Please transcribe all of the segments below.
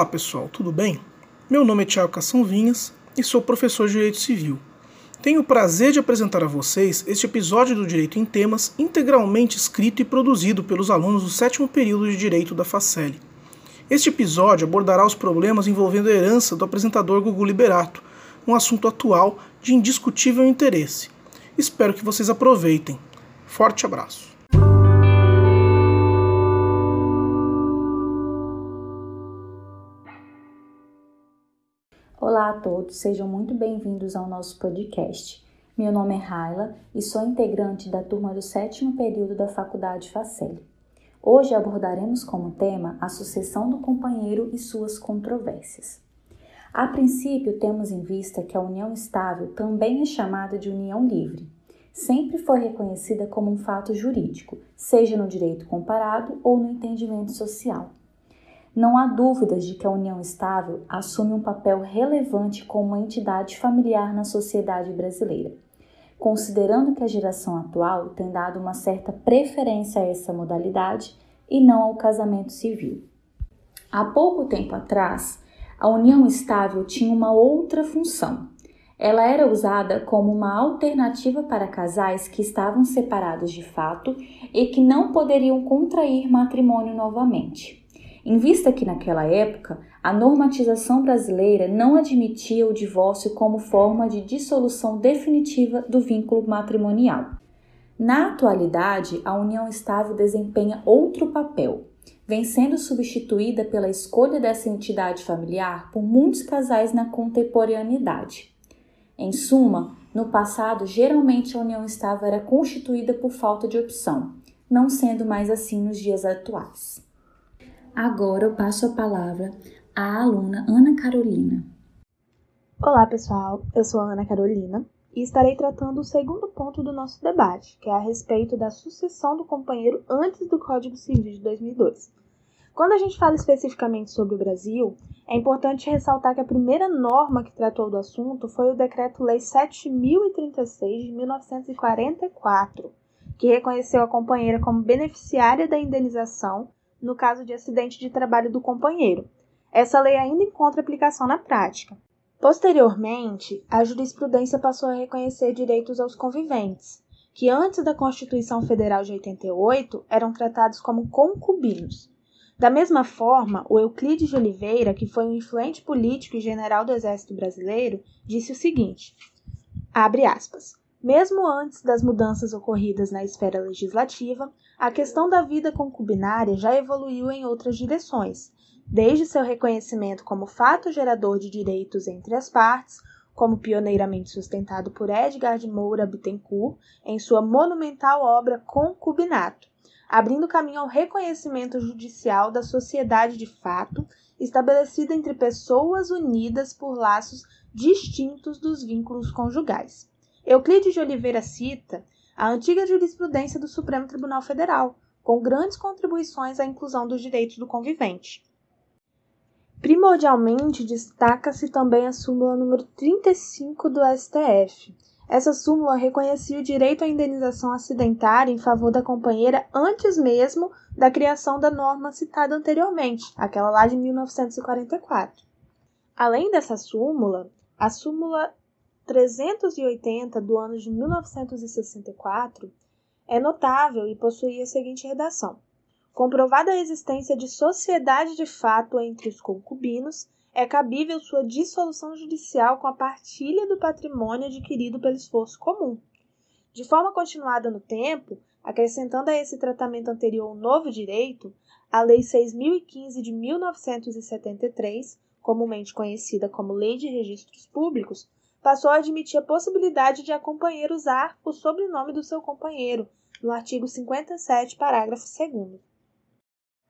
Olá pessoal, tudo bem? Meu nome é Tiago Cação Vinhas e sou professor de Direito Civil. Tenho o prazer de apresentar a vocês este episódio do Direito em Temas integralmente escrito e produzido pelos alunos do sétimo período de Direito da Facele. Este episódio abordará os problemas envolvendo a herança do apresentador Gugu Liberato, um assunto atual de indiscutível interesse. Espero que vocês aproveitem. Forte abraço. Olá a todos, sejam muito bem-vindos ao nosso podcast. Meu nome é Raila e sou integrante da turma do sétimo período da Faculdade Facele. Hoje abordaremos como tema a sucessão do companheiro e suas controvérsias. A princípio, temos em vista que a união estável também é chamada de união livre. Sempre foi reconhecida como um fato jurídico, seja no direito comparado ou no entendimento social. Não há dúvidas de que a união estável assume um papel relevante como entidade familiar na sociedade brasileira, considerando que a geração atual tem dado uma certa preferência a essa modalidade e não ao casamento civil. Há pouco tempo atrás, a união estável tinha uma outra função. Ela era usada como uma alternativa para casais que estavam separados de fato e que não poderiam contrair matrimônio novamente em vista que naquela época a normatização brasileira não admitia o divórcio como forma de dissolução definitiva do vínculo matrimonial. Na atualidade, a união estável desempenha outro papel, vem sendo substituída pela escolha dessa entidade familiar por muitos casais na contemporaneidade. Em suma, no passado, geralmente a união estável era constituída por falta de opção, não sendo mais assim nos dias atuais. Agora eu passo a palavra à aluna Ana Carolina. Olá, pessoal. Eu sou a Ana Carolina e estarei tratando o segundo ponto do nosso debate, que é a respeito da sucessão do companheiro antes do Código Civil de 2002. Quando a gente fala especificamente sobre o Brasil, é importante ressaltar que a primeira norma que tratou do assunto foi o Decreto-Lei 7036 de 1944, que reconheceu a companheira como beneficiária da indenização no caso de acidente de trabalho do companheiro. Essa lei ainda encontra aplicação na prática. Posteriormente, a jurisprudência passou a reconhecer direitos aos conviventes, que antes da Constituição Federal de 88 eram tratados como concubinos. Da mesma forma, o Euclides de Oliveira, que foi um influente político e general do Exército Brasileiro, disse o seguinte: abre aspas. Mesmo antes das mudanças ocorridas na esfera legislativa, a questão da vida concubinária já evoluiu em outras direções, desde seu reconhecimento como fato gerador de direitos entre as partes, como pioneiramente sustentado por Edgar de Moura Bittencourt em sua monumental obra Concubinato, abrindo caminho ao reconhecimento judicial da sociedade de fato estabelecida entre pessoas unidas por laços distintos dos vínculos conjugais. Euclides de Oliveira cita a antiga jurisprudência do Supremo Tribunal Federal, com grandes contribuições à inclusão dos direitos do convivente. Primordialmente, destaca-se também a súmula número 35 do STF. Essa súmula reconhecia o direito à indenização acidentária em favor da companheira antes mesmo da criação da norma citada anteriormente, aquela lá de 1944. Além dessa súmula, a súmula 380 do ano de 1964 é notável e possui a seguinte redação: Comprovada a existência de sociedade de fato entre os concubinos, é cabível sua dissolução judicial com a partilha do patrimônio adquirido pelo esforço comum. De forma continuada no tempo, acrescentando a esse tratamento anterior um novo direito, a Lei 6015 de 1973, comumente conhecida como Lei de Registros Públicos, passou a admitir a possibilidade de a companheira usar o sobrenome do seu companheiro, no artigo 57, parágrafo 2.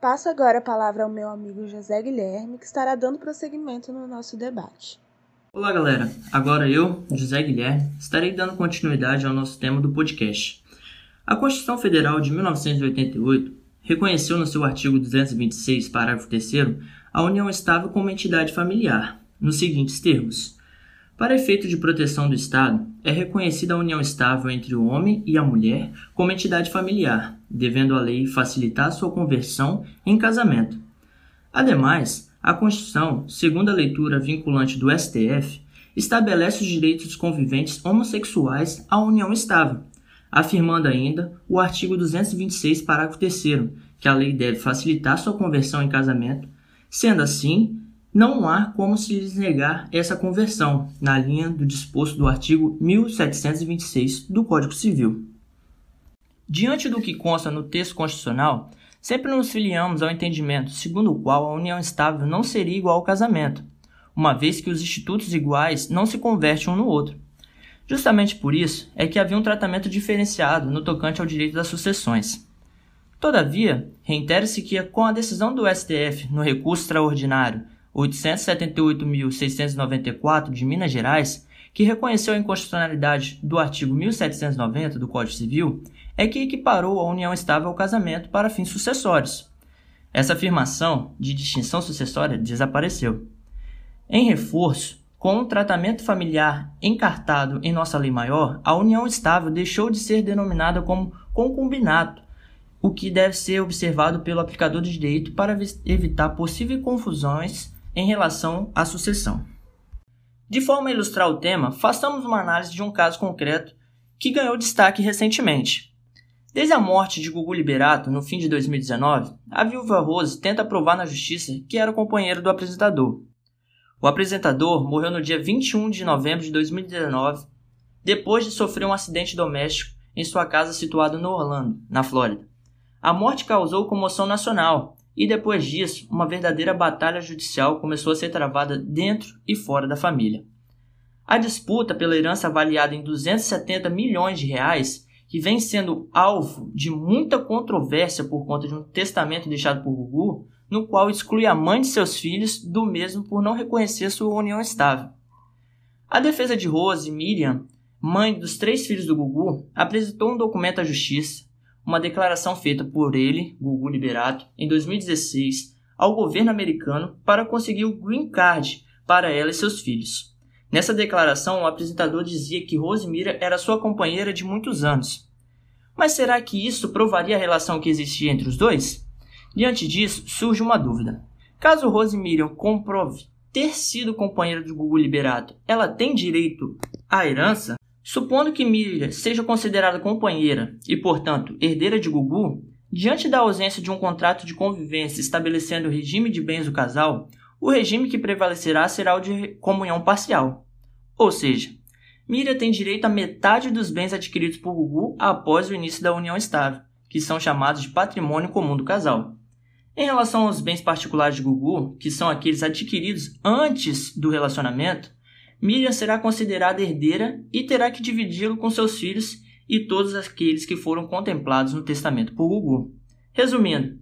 Passo agora a palavra ao meu amigo José Guilherme, que estará dando prosseguimento no nosso debate. Olá, galera. Agora eu, José Guilherme, estarei dando continuidade ao nosso tema do podcast. A Constituição Federal de 1988 reconheceu no seu artigo 226, parágrafo 3 a união estável como entidade familiar, nos seguintes termos: para efeito de proteção do Estado, é reconhecida a união estável entre o homem e a mulher como entidade familiar, devendo a lei facilitar sua conversão em casamento. Ademais, A Constituição, segundo a leitura vinculante do STF, estabelece os direitos dos conviventes homossexuais à união estável, afirmando ainda o artigo 226, parágrafo 3 que a lei deve facilitar sua conversão em casamento, sendo assim, não há como se lhes negar essa conversão, na linha do disposto do artigo 1726 do Código Civil. Diante do que consta no texto constitucional, sempre nos filiamos ao entendimento segundo o qual a união estável não seria igual ao casamento, uma vez que os institutos iguais não se convertem um no outro. Justamente por isso é que havia um tratamento diferenciado no tocante ao direito das sucessões. Todavia, reitera-se que, com a decisão do STF no recurso extraordinário 878.694 de Minas Gerais, que reconheceu a inconstitucionalidade do artigo 1790 do Código Civil, é que equiparou a união estável ao casamento para fins sucessórios. Essa afirmação de distinção sucessória desapareceu. Em reforço, com o tratamento familiar encartado em nossa lei maior, a união estável deixou de ser denominada como concubinato o que deve ser observado pelo aplicador de direito para evitar possíveis confusões em relação à sucessão. De forma a ilustrar o tema, façamos uma análise de um caso concreto que ganhou destaque recentemente. Desde a morte de Gugu Liberato, no fim de 2019, a viúva Rose tenta provar na justiça que era o companheiro do apresentador. O apresentador morreu no dia 21 de novembro de 2019, depois de sofrer um acidente doméstico em sua casa situada no Orlando, na Flórida. A morte causou comoção nacional e depois disso, uma verdadeira batalha judicial começou a ser travada dentro e fora da família. A disputa pela herança avaliada em 270 milhões de reais, que vem sendo alvo de muita controvérsia por conta de um testamento deixado por Gugu, no qual exclui a mãe de seus filhos do mesmo por não reconhecer sua união estável. A defesa de Rose Miriam, mãe dos três filhos do Gugu, apresentou um documento à justiça uma declaração feita por ele, Gugu Liberato, em 2016 ao governo americano para conseguir o green card para ela e seus filhos. Nessa declaração, o apresentador dizia que Rosemira era sua companheira de muitos anos. Mas será que isso provaria a relação que existia entre os dois? Diante disso, surge uma dúvida. Caso Rosemiriam comprove ter sido companheira de Gugu Liberato, ela tem direito à herança? Supondo que Miriam seja considerada companheira e, portanto, herdeira de Gugu, diante da ausência de um contrato de convivência estabelecendo o regime de bens do casal, o regime que prevalecerá será o de comunhão parcial. Ou seja, Miriam tem direito a metade dos bens adquiridos por Gugu após o início da união estável, que são chamados de patrimônio comum do casal. Em relação aos bens particulares de Gugu, que são aqueles adquiridos antes do relacionamento, Miriam será considerada herdeira e terá que dividi-lo com seus filhos e todos aqueles que foram contemplados no testamento por Gugu. Resumindo,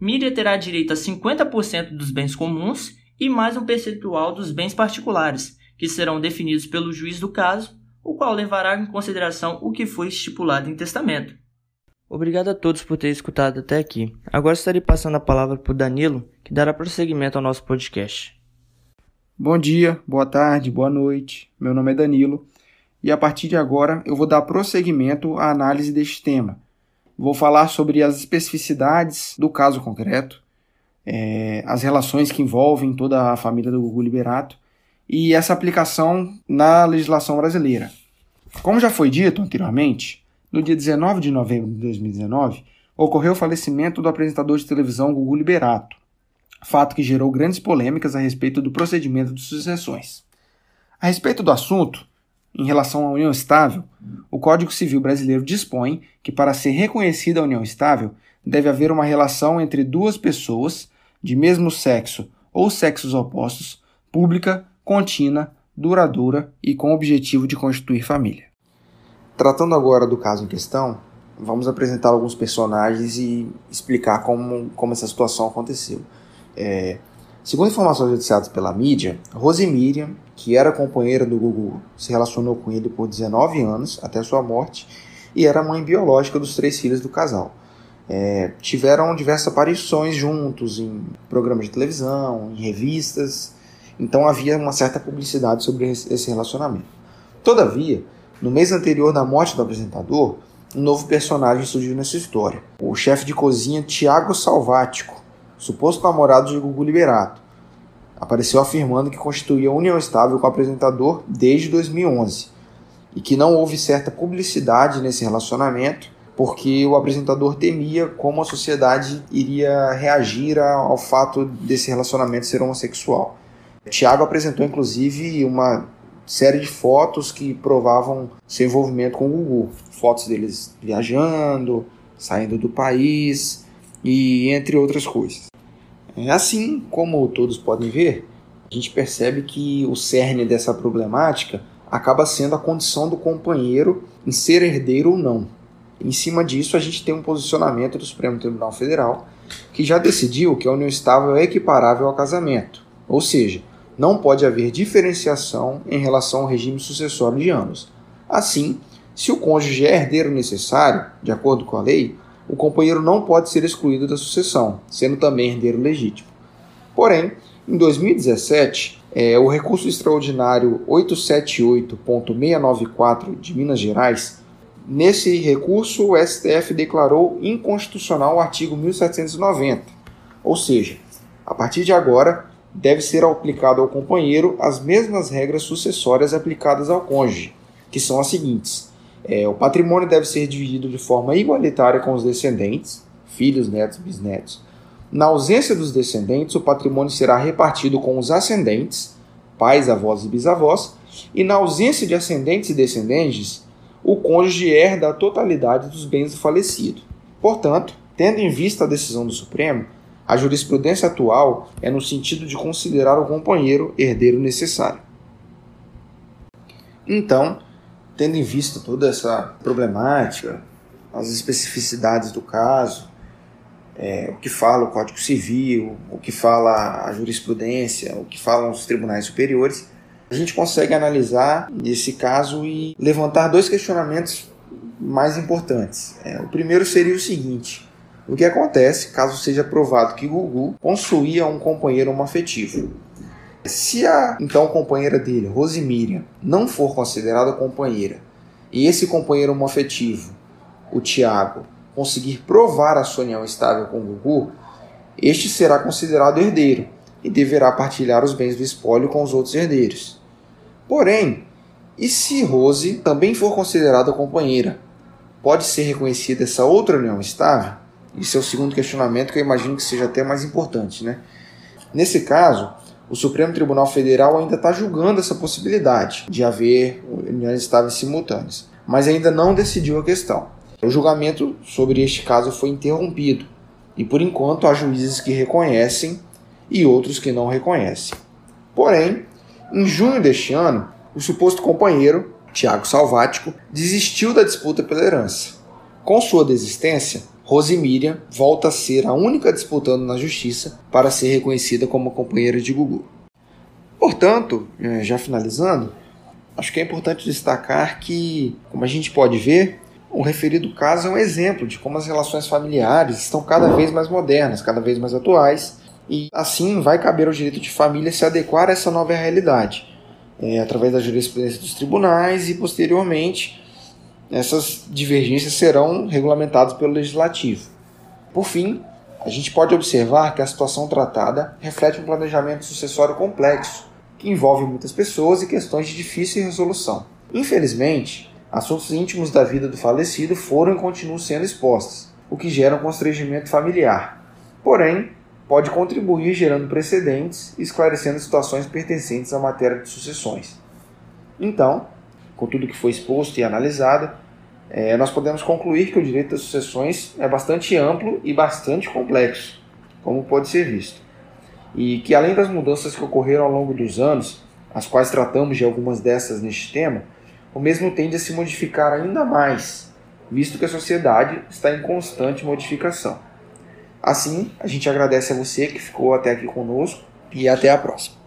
Miriam terá direito a 50% dos bens comuns e mais um percentual dos bens particulares, que serão definidos pelo juiz do caso, o qual levará em consideração o que foi estipulado em testamento. Obrigado a todos por terem escutado até aqui. Agora estarei passando a palavra para o Danilo, que dará prosseguimento ao nosso podcast. Bom dia, boa tarde, boa noite. Meu nome é Danilo e a partir de agora eu vou dar prosseguimento à análise deste tema. Vou falar sobre as especificidades do caso concreto, é, as relações que envolvem toda a família do Gugu Liberato e essa aplicação na legislação brasileira. Como já foi dito anteriormente, no dia 19 de novembro de 2019 ocorreu o falecimento do apresentador de televisão Gugu Liberato fato que gerou grandes polêmicas a respeito do procedimento de sucessões. A respeito do assunto, em relação à união estável, o Código Civil brasileiro dispõe que, para ser reconhecida a união estável, deve haver uma relação entre duas pessoas de mesmo sexo ou sexos opostos, pública, contínua, duradoura e com o objetivo de constituir família. Tratando agora do caso em questão, vamos apresentar alguns personagens e explicar como, como essa situação aconteceu. É, segundo informações noticiadas pela mídia, Rose Miriam, que era companheira do Gugu, se relacionou com ele por 19 anos, até sua morte, e era mãe biológica dos três filhos do casal. É, tiveram diversas aparições juntos em programas de televisão, em revistas, então havia uma certa publicidade sobre esse relacionamento. Todavia, no mês anterior da morte do apresentador, um novo personagem surgiu nessa história. O chefe de cozinha Tiago Salvático, suposto namorado de Gugu Liberato, apareceu afirmando que constituía união estável com o apresentador desde 2011 e que não houve certa publicidade nesse relacionamento porque o apresentador temia como a sociedade iria reagir ao fato desse relacionamento ser homossexual. Tiago apresentou inclusive uma série de fotos que provavam seu envolvimento com o Gugu, fotos deles viajando, saindo do país e entre outras coisas. É assim como todos podem ver, a gente percebe que o cerne dessa problemática acaba sendo a condição do companheiro em ser herdeiro ou não. Em cima disso, a gente tem um posicionamento do Supremo Tribunal Federal que já decidiu que a união estável é equiparável ao casamento, ou seja, não pode haver diferenciação em relação ao regime sucessório de ambos. Assim, se o cônjuge é herdeiro necessário, de acordo com a lei, o companheiro não pode ser excluído da sucessão, sendo também herdeiro legítimo. Porém, em 2017, é, o recurso extraordinário 878.694 de Minas Gerais, nesse recurso o STF declarou inconstitucional o artigo 1790, ou seja, a partir de agora deve ser aplicado ao companheiro as mesmas regras sucessórias aplicadas ao cônjuge, que são as seguintes: é, o patrimônio deve ser dividido de forma igualitária com os descendentes, filhos, netos, bisnetos na ausência dos descendentes, o patrimônio será repartido com os ascendentes, pais, avós e bisavós, e na ausência de ascendentes e descendentes, o cônjuge herda a totalidade dos bens do falecido. Portanto, tendo em vista a decisão do Supremo, a jurisprudência atual é no sentido de considerar o companheiro herdeiro necessário. Então, tendo em vista toda essa problemática, as especificidades do caso, é, o que fala o Código Civil, o que fala a jurisprudência, o que falam os tribunais superiores, a gente consegue analisar esse caso e levantar dois questionamentos mais importantes. É, o primeiro seria o seguinte: o que acontece caso seja provado que Gugu possuía um companheiro homoafetivo? Se a então companheira dele, Rosemiriam, não for considerada companheira e esse companheiro homoafetivo, o Tiago, conseguir provar a sua união estável com Gugu, este será considerado herdeiro e deverá partilhar os bens do espólio com os outros herdeiros. Porém, e se Rose também for considerada companheira, pode ser reconhecida essa outra união estável? Isso é o segundo questionamento que eu imagino que seja até mais importante, né? Nesse caso, o Supremo Tribunal Federal ainda está julgando essa possibilidade de haver uniões estáveis simultâneas, mas ainda não decidiu a questão. O julgamento sobre este caso foi interrompido e, por enquanto, há juízes que reconhecem e outros que não reconhecem. Porém, em junho deste ano, o suposto companheiro, Tiago Salvático, desistiu da disputa pela herança. Com sua desistência, Rose Miriam volta a ser a única disputando na justiça para ser reconhecida como companheira de Gugu. Portanto, eh, já finalizando, acho que é importante destacar que, como a gente pode ver, o referido caso é um exemplo de como as relações familiares estão cada vez mais modernas, cada vez mais atuais, e assim vai caber ao direito de família se adequar a essa nova realidade, é, através da jurisprudência dos tribunais e, posteriormente, essas divergências serão regulamentadas pelo legislativo. Por fim, a gente pode observar que a situação tratada reflete um planejamento sucessório complexo, que envolve muitas pessoas e questões de difícil resolução. Infelizmente, assuntos íntimos da vida do falecido foram e continuam sendo expostos, o que gera um constrangimento familiar. Porém, pode contribuir gerando precedentes e esclarecendo situações pertencentes à matéria de sucessões. Então, com tudo que foi exposto e analisado, é, nós podemos concluir que o direito das sucessões é bastante amplo e bastante complexo, como pode ser visto. E que além das mudanças que ocorreram ao longo dos anos, as quais tratamos de algumas dessas neste tema, o mesmo tende a se modificar ainda mais, visto que a sociedade está em constante modificação. Assim, a gente agradece a você que ficou até aqui conosco e até a próxima.